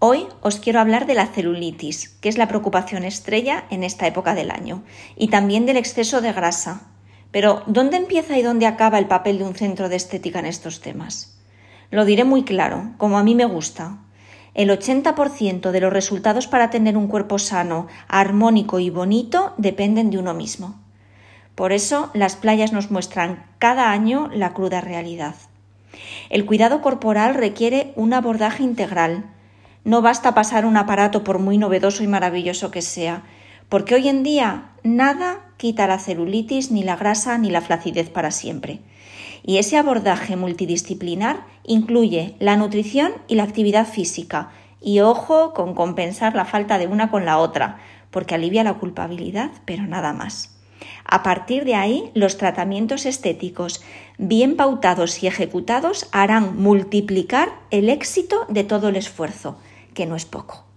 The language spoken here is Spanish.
Hoy os quiero hablar de la celulitis, que es la preocupación estrella en esta época del año, y también del exceso de grasa. Pero, ¿dónde empieza y dónde acaba el papel de un centro de estética en estos temas? Lo diré muy claro, como a mí me gusta. El 80% de los resultados para tener un cuerpo sano, armónico y bonito dependen de uno mismo. Por eso las playas nos muestran cada año la cruda realidad. El cuidado corporal requiere un abordaje integral, no basta pasar un aparato por muy novedoso y maravilloso que sea, porque hoy en día nada quita la celulitis, ni la grasa, ni la flacidez para siempre. Y ese abordaje multidisciplinar incluye la nutrición y la actividad física, y ojo con compensar la falta de una con la otra, porque alivia la culpabilidad, pero nada más. A partir de ahí, los tratamientos estéticos bien pautados y ejecutados harán multiplicar el éxito de todo el esfuerzo que no es poco.